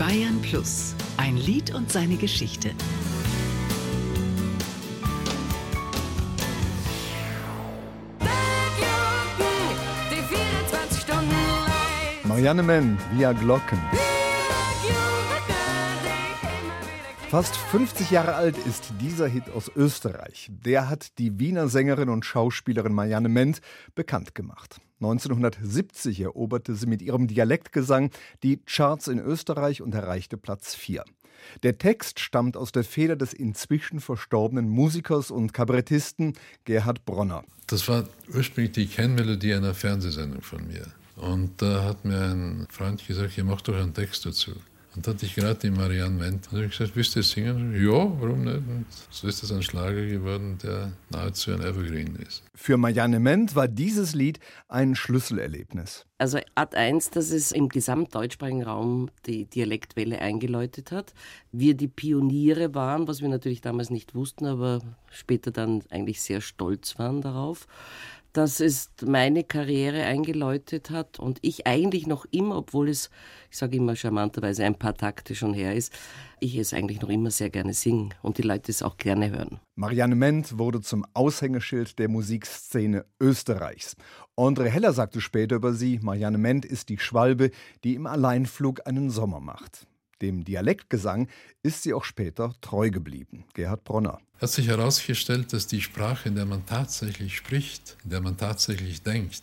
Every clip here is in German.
Bayern Plus. Ein Lied und seine Geschichte. Marianne Menn, via Glocken. Fast 50 Jahre alt ist dieser Hit aus Österreich. Der hat die Wiener Sängerin und Schauspielerin Marianne Ment bekannt gemacht. 1970 eroberte sie mit ihrem Dialektgesang die Charts in Österreich und erreichte Platz 4. Der Text stammt aus der Feder des inzwischen verstorbenen Musikers und Kabarettisten Gerhard Bronner. Das war ursprünglich die Kennmelodie einer Fernsehsendung von mir. Und da hat mir ein Freund gesagt, ihr macht doch einen Text dazu. Und da hatte ich gerade die Marianne Wendt. Und habe ich gesagt, willst du das singen? Ja, warum nicht? Und so ist das ein Schlager geworden, der nahezu ein Evergreen ist. Für Marianne Ment war dieses Lied ein Schlüsselerlebnis. Also Art 1, dass es im gesamtdeutschsprachigen Raum die Dialektwelle eingeläutet hat. Wir die Pioniere waren, was wir natürlich damals nicht wussten, aber später dann eigentlich sehr stolz waren darauf dass es meine Karriere eingeläutet hat und ich eigentlich noch immer, obwohl es, ich sage immer charmanterweise, ein paar Takte schon her ist, ich es eigentlich noch immer sehr gerne singe und die Leute es auch gerne hören. Marianne Ment wurde zum Aushängeschild der Musikszene Österreichs. André Heller sagte später über sie, Marianne Ment ist die Schwalbe, die im Alleinflug einen Sommer macht. Dem Dialektgesang ist sie auch später treu geblieben. Gerhard Bronner. Hat sich herausgestellt, dass die Sprache, in der man tatsächlich spricht, in der man tatsächlich denkt,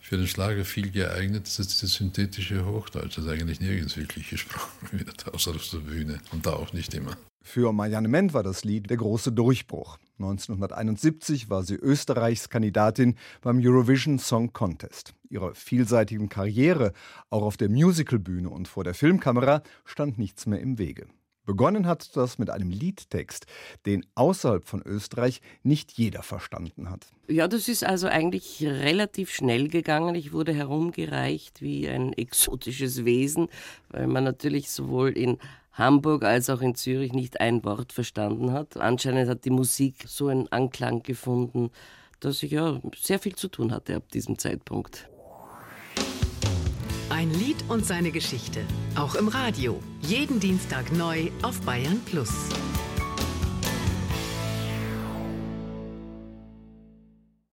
für den Schlager viel geeignet ist als das synthetische Hochdeutsch, das eigentlich nirgends wirklich gesprochen außer auf der Bühne und da auch nicht immer. Für Marianne Ment war das Lied der große Durchbruch. 1971 war sie Österreichs Kandidatin beim Eurovision Song Contest. Ihrer vielseitigen Karriere, auch auf der Musicalbühne und vor der Filmkamera, stand nichts mehr im Wege. Begonnen hat das mit einem Liedtext, den außerhalb von Österreich nicht jeder verstanden hat. Ja, das ist also eigentlich relativ schnell gegangen. Ich wurde herumgereicht wie ein exotisches Wesen, weil man natürlich sowohl in Hamburg als auch in Zürich nicht ein Wort verstanden hat. Anscheinend hat die Musik so einen Anklang gefunden, dass ich ja sehr viel zu tun hatte ab diesem Zeitpunkt. Ein Lied und seine Geschichte. Auch im Radio. Jeden Dienstag neu auf Bayern Plus.